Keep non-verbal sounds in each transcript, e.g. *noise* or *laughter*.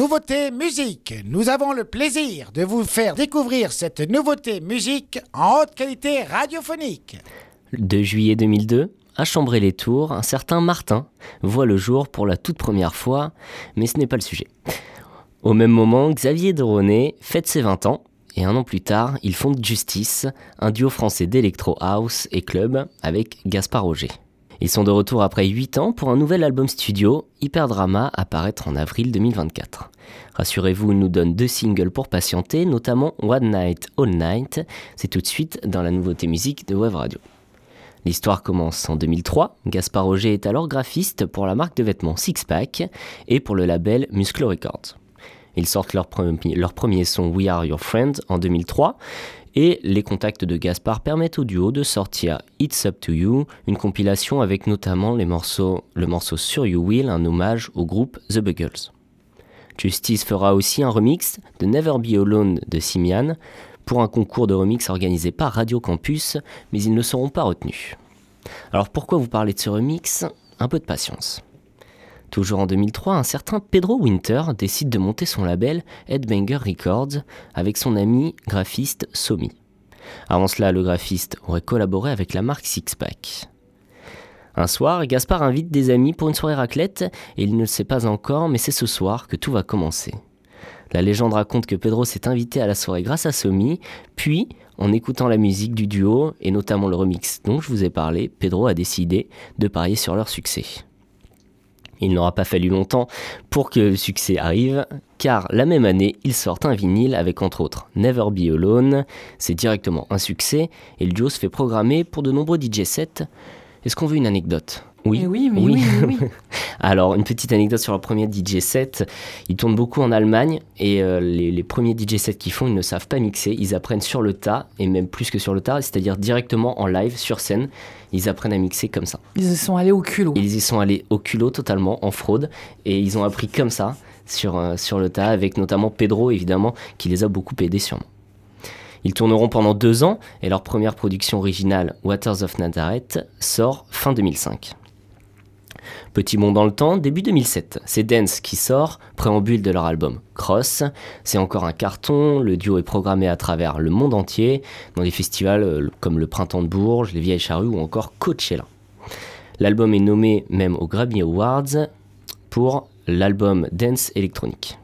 Nouveauté musique. Nous avons le plaisir de vous faire découvrir cette nouveauté musique en haute qualité radiophonique. 2 juillet 2002, à Chambray-les-Tours, un certain Martin voit le jour pour la toute première fois, mais ce n'est pas le sujet. Au même moment, Xavier Dronet fête ses 20 ans, et un an plus tard, il fonde Justice, un duo français d'électro house et club avec Gaspard Roger. Ils sont de retour après 8 ans pour un nouvel album studio, Hyperdrama, à paraître en avril 2024. Rassurez-vous, il nous donne deux singles pour patienter, notamment One Night, All Night. C'est tout de suite dans la nouveauté musique de Web Radio. L'histoire commence en 2003. Gaspard Roger est alors graphiste pour la marque de vêtements Sixpack et pour le label Musclo Records. Ils sortent leur leur premier son We Are Your Friend en 2003 et les contacts de Gaspard permettent au duo de sortir It's Up to You, une compilation avec notamment le morceau Sur You Will, un hommage au groupe The Buggles. Justice fera aussi un remix de Never Be Alone de Simian pour un concours de remix organisé par Radio Campus, mais ils ne seront pas retenus. Alors pourquoi vous parlez de ce remix? Un peu de patience. Toujours en 2003, un certain Pedro Winter décide de monter son label Headbanger Records avec son ami graphiste Somi. Avant cela, le graphiste aurait collaboré avec la marque Sixpack. Un soir, Gaspard invite des amis pour une soirée raclette et il ne le sait pas encore, mais c'est ce soir que tout va commencer. La légende raconte que Pedro s'est invité à la soirée grâce à Somi, puis, en écoutant la musique du duo et notamment le remix dont je vous ai parlé, Pedro a décidé de parier sur leur succès. Il n'aura pas fallu longtemps pour que le succès arrive, car la même année, ils sortent un vinyle avec entre autres Never Be Alone, c'est directement un succès, et le duo se fait programmer pour de nombreux DJ sets. Est-ce qu'on veut une anecdote? Oui, oui, oui. oui, *laughs* Alors, une petite anecdote sur leur premier DJ set. Ils tournent beaucoup en Allemagne et euh, les, premiers DJ sets qu'ils font, ils ne savent pas mixer. Ils apprennent sur le tas et même plus que sur le tas, c'est-à-dire directement en live, sur scène. Ils apprennent à mixer comme ça. Ils y sont allés au culot. Ils y sont allés au culot totalement, en fraude. Et ils ont appris comme ça, sur, euh, sur le tas, avec notamment Pedro, évidemment, qui les a beaucoup aidés sûrement. Ils tourneront pendant deux ans et leur première production originale, Waters of Nazareth, sort fin 2005. Petit bond dans le temps, début 2007, c'est Dance qui sort, préambule de leur album Cross. C'est encore un carton, le duo est programmé à travers le monde entier, dans des festivals euh, comme le Printemps de Bourges, les Vieilles Charrues ou encore Coachella. L'album est nommé même aux Grammy Awards pour l'album Dance électronique.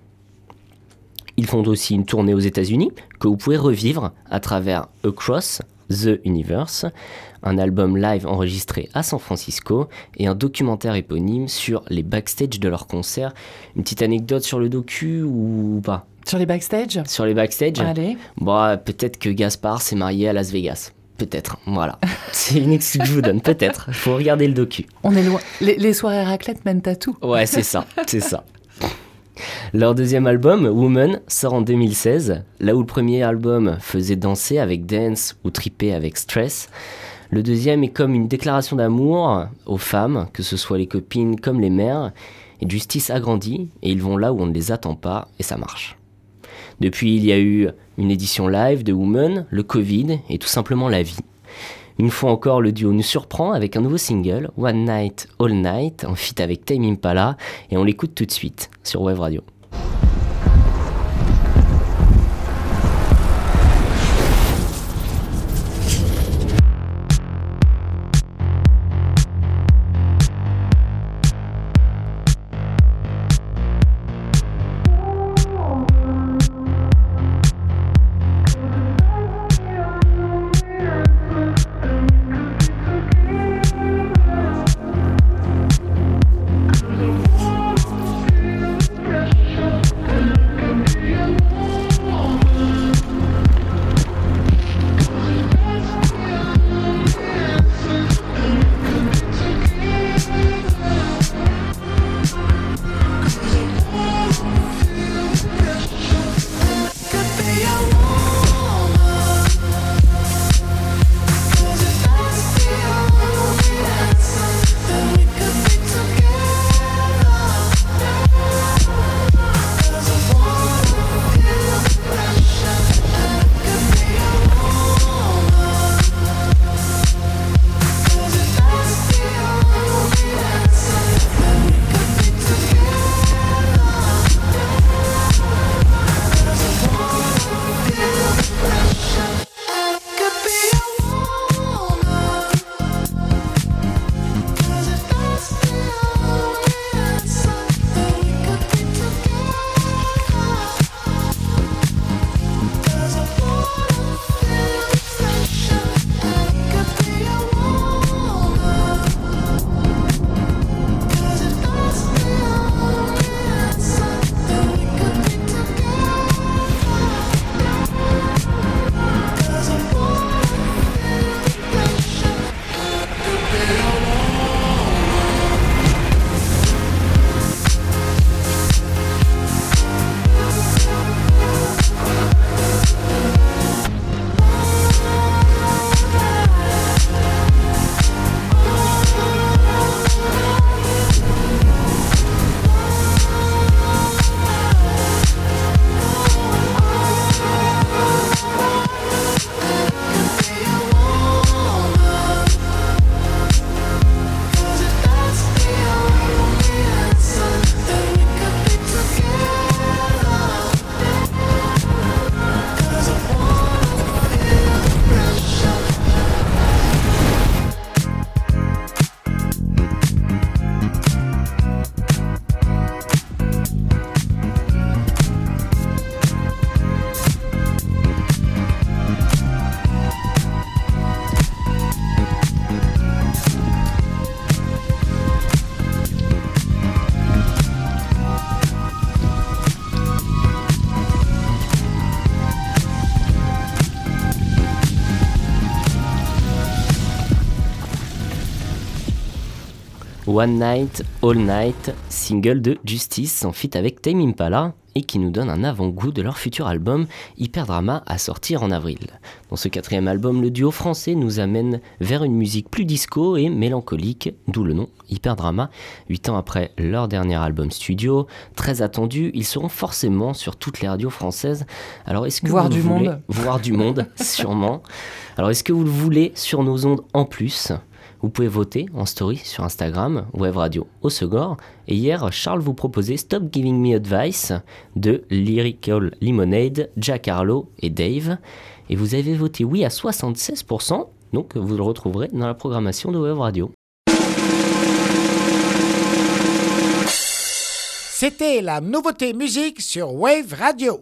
Ils font aussi une tournée aux États-Unis que vous pouvez revivre à travers Across The Universe, un album live enregistré à San Francisco et un documentaire éponyme sur les backstage de leur concert. Une petite anecdote sur le docu ou pas? Sur les backstage? Sur les backstage? Allez. Bon, peut-être que Gaspard s'est marié à Las Vegas. Peut-être, voilà. *laughs* C'est une excuse que je vous donne, peut-être. Faut regarder le docu. On est loin. Les, les soirées raclette mènent à tout. Ouais, c'est ça, c'est ça. *laughs* Leur deuxième album, Woman, sort en 2016. Là où le premier album faisait danser avec Dance ou triper avec Stress, le deuxième est comme une déclaration d'amour aux femmes, que ce soit les copines comme les mères. Et Justice agrandit et ils vont là où on ne les attend pas et ça marche. Depuis, il y a eu une édition live de Woman, le Covid et tout simplement la vie. Une fois encore, le duo nous surprend avec un nouveau single, One Night, All Night, en feat avec Time Impala, et on l'écoute tout de suite sur Wave Radio. One Night, All Night, single de Justice en feat avec Tame Impala et qui nous donne un avant-goût de leur futur album Hyperdrama à sortir en avril. Dans ce quatrième album, le duo français nous amène vers une musique plus disco et mélancolique, d'où le nom Hyperdrama. Huit ans après leur dernier album studio, très attendu, ils seront forcément sur toutes les radios françaises. Alors est-ce que Voir vous du voulez monde. Voir du monde, sûrement? Alors est-ce que vous le voulez sur nos ondes en plus? Vous pouvez voter en story sur Instagram, Web Radio au Segor. Et hier, Charles vous proposait Stop Giving Me Advice de Lyrical Lemonade, Jack Harlow et Dave. Et vous avez voté oui à 76%, donc vous le retrouverez dans la programmation de Web Radio. C'était la nouveauté musique sur Wave Radio.